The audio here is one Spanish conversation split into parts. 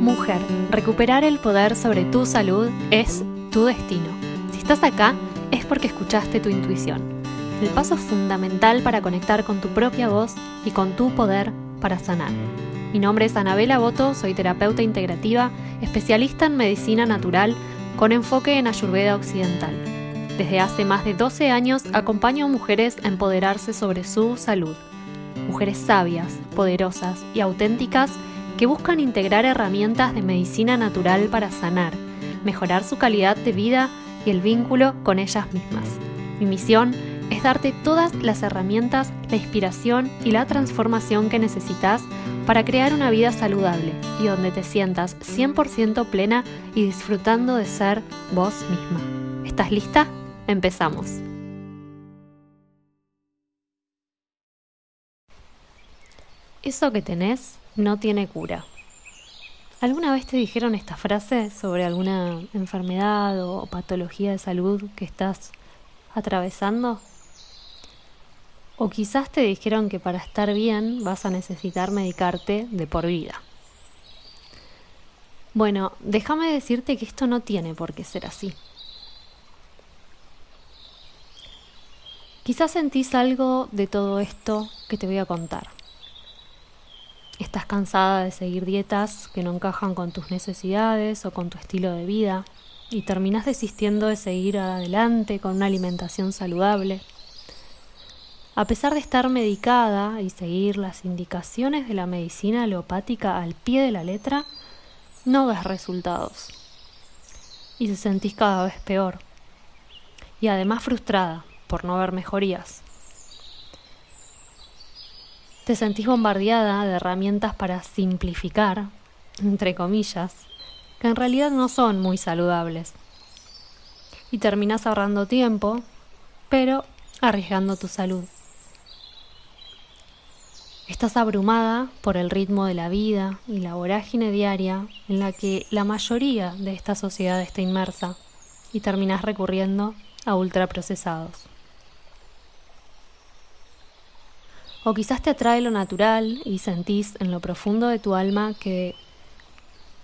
Mujer, recuperar el poder sobre tu salud es tu destino. Si estás acá es porque escuchaste tu intuición. El paso fundamental para conectar con tu propia voz y con tu poder para sanar. Mi nombre es Anabela Boto, soy terapeuta integrativa, especialista en medicina natural con enfoque en Ayurveda occidental. Desde hace más de 12 años acompaño a mujeres a empoderarse sobre su salud. Mujeres sabias, poderosas y auténticas que buscan integrar herramientas de medicina natural para sanar, mejorar su calidad de vida y el vínculo con ellas mismas. Mi misión es darte todas las herramientas, la inspiración y la transformación que necesitas para crear una vida saludable y donde te sientas 100% plena y disfrutando de ser vos misma. ¿Estás lista? Empezamos. Eso que tenés no tiene cura. ¿Alguna vez te dijeron esta frase sobre alguna enfermedad o patología de salud que estás atravesando? O quizás te dijeron que para estar bien vas a necesitar medicarte de por vida. Bueno, déjame decirte que esto no tiene por qué ser así. Quizás sentís algo de todo esto que te voy a contar. Estás cansada de seguir dietas que no encajan con tus necesidades o con tu estilo de vida y terminas desistiendo de seguir adelante con una alimentación saludable. A pesar de estar medicada y seguir las indicaciones de la medicina alopática al pie de la letra, no ves resultados. Y te sentís cada vez peor. Y además frustrada por no ver mejorías. Te sentís bombardeada de herramientas para simplificar, entre comillas, que en realidad no son muy saludables. Y terminás ahorrando tiempo, pero arriesgando tu salud. Estás abrumada por el ritmo de la vida y la vorágine diaria en la que la mayoría de esta sociedad está inmersa y terminás recurriendo a ultraprocesados. O quizás te atrae lo natural y sentís en lo profundo de tu alma que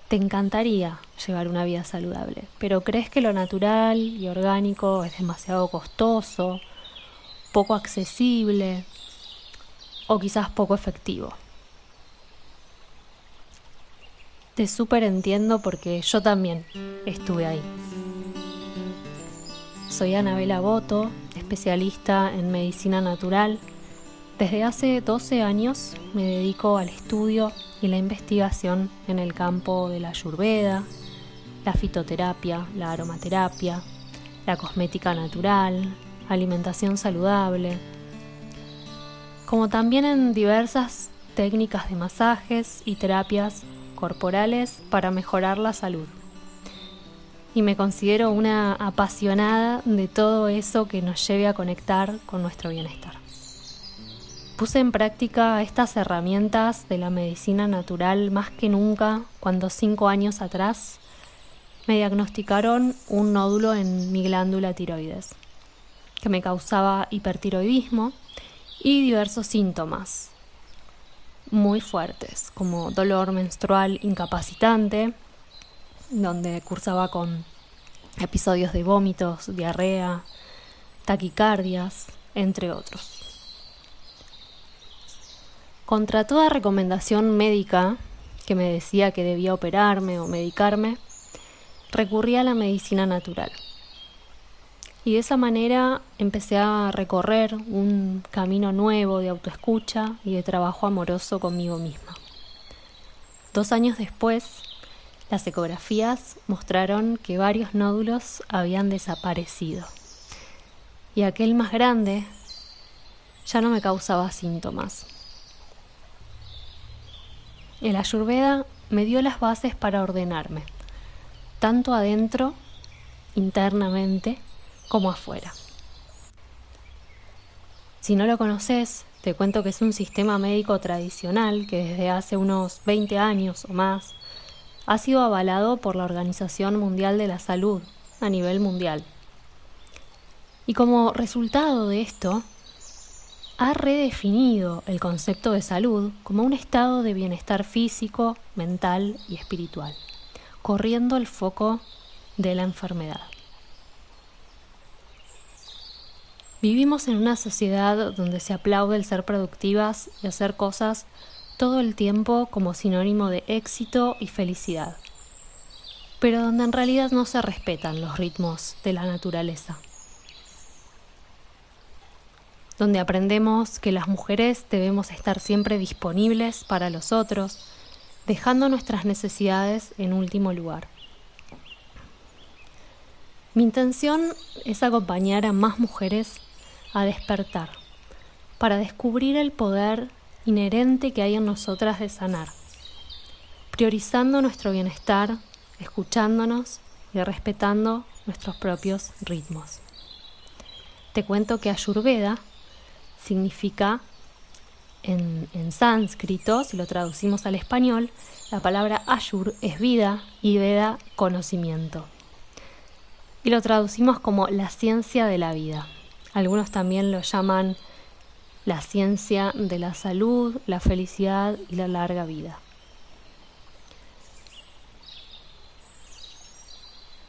te encantaría llevar una vida saludable, pero crees que lo natural y orgánico es demasiado costoso, poco accesible o quizás poco efectivo. Te súper entiendo porque yo también estuve ahí. Soy Anabela Boto, especialista en medicina natural desde hace 12 años me dedico al estudio y la investigación en el campo de la ayurveda, la fitoterapia, la aromaterapia, la cosmética natural, alimentación saludable, como también en diversas técnicas de masajes y terapias corporales para mejorar la salud. Y me considero una apasionada de todo eso que nos lleve a conectar con nuestro bienestar. Puse en práctica estas herramientas de la medicina natural más que nunca cuando cinco años atrás me diagnosticaron un nódulo en mi glándula tiroides, que me causaba hipertiroidismo y diversos síntomas muy fuertes, como dolor menstrual incapacitante, donde cursaba con episodios de vómitos, diarrea, taquicardias, entre otros. Contra toda recomendación médica que me decía que debía operarme o medicarme, recurrí a la medicina natural. Y de esa manera empecé a recorrer un camino nuevo de autoescucha y de trabajo amoroso conmigo misma. Dos años después, las ecografías mostraron que varios nódulos habían desaparecido. Y aquel más grande ya no me causaba síntomas. El Ayurveda me dio las bases para ordenarme, tanto adentro, internamente, como afuera. Si no lo conoces, te cuento que es un sistema médico tradicional que desde hace unos 20 años o más ha sido avalado por la Organización Mundial de la Salud a nivel mundial. Y como resultado de esto, ha redefinido el concepto de salud como un estado de bienestar físico, mental y espiritual, corriendo el foco de la enfermedad. Vivimos en una sociedad donde se aplaude el ser productivas y hacer cosas todo el tiempo como sinónimo de éxito y felicidad, pero donde en realidad no se respetan los ritmos de la naturaleza donde aprendemos que las mujeres debemos estar siempre disponibles para los otros, dejando nuestras necesidades en último lugar. Mi intención es acompañar a más mujeres a despertar, para descubrir el poder inherente que hay en nosotras de sanar, priorizando nuestro bienestar, escuchándonos y respetando nuestros propios ritmos. Te cuento que Ayurveda significa en, sánscrito, si lo traducimos al español, la palabra Ayur es vida y Veda conocimiento. Y lo traducimos como la ciencia de la vida. Algunos también lo llaman la ciencia de la salud, la felicidad y la larga vida.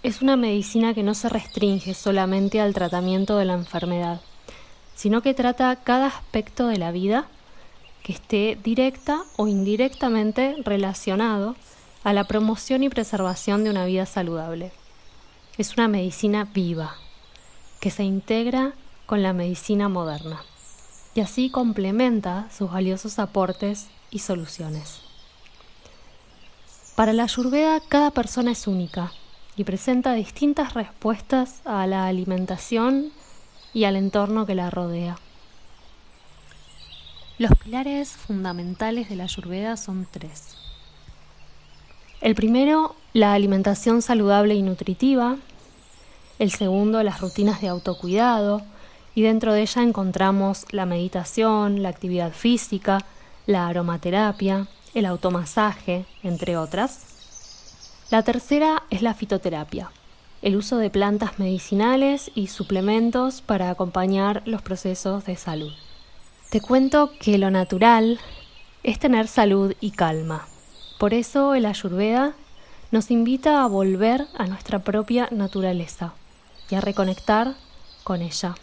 Es una medicina que no se restringe solamente al tratamiento de la enfermedad, sino que trata cada aspecto de la vida que esté directa o indirectamente relacionado a la promoción y preservación de una vida saludable. Es una medicina viva, que se integra con la medicina moderna y así complementa sus valiosos aportes y soluciones. Para la Ayurveda cada persona es única y presenta distintas respuestas a la alimentación y al entorno que la rodea. Los pilares fundamentales de la Ayurveda son tres. El primero, la alimentación saludable y nutritiva. El segundo, las rutinas de autocuidado. Y dentro de ella encontramos la meditación, la actividad física, la aromaterapia, el automasaje, entre otras. La tercera es la fitoterapia, el uso de plantas medicinales y suplementos para acompañar los procesos de salud. Te cuento que lo natural es tener salud y calma. Por eso el Ayurveda nos invita a volver a nuestra propia naturaleza y a reconectar con ella.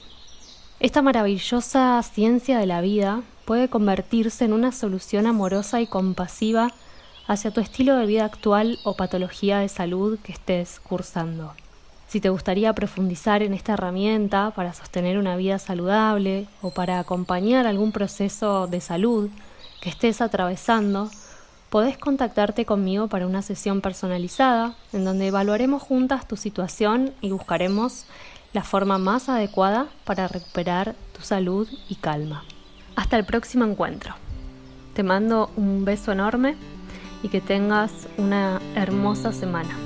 Esta maravillosa ciencia de la vida puede convertirse en una solución amorosa y compasiva hacia tu estilo de vida actual o patología de salud que estés cursando. Si te gustaría profundizar en esta herramienta para sostener una vida saludable o para acompañar algún proceso de salud que estés atravesando, podés contactarte conmigo para una sesión personalizada en donde evaluaremos juntas tu situación y buscaremos la forma más adecuada para recuperar tu salud y calma. Hasta el próximo encuentro. Te mando un beso enorme y que tengas una hermosa semana.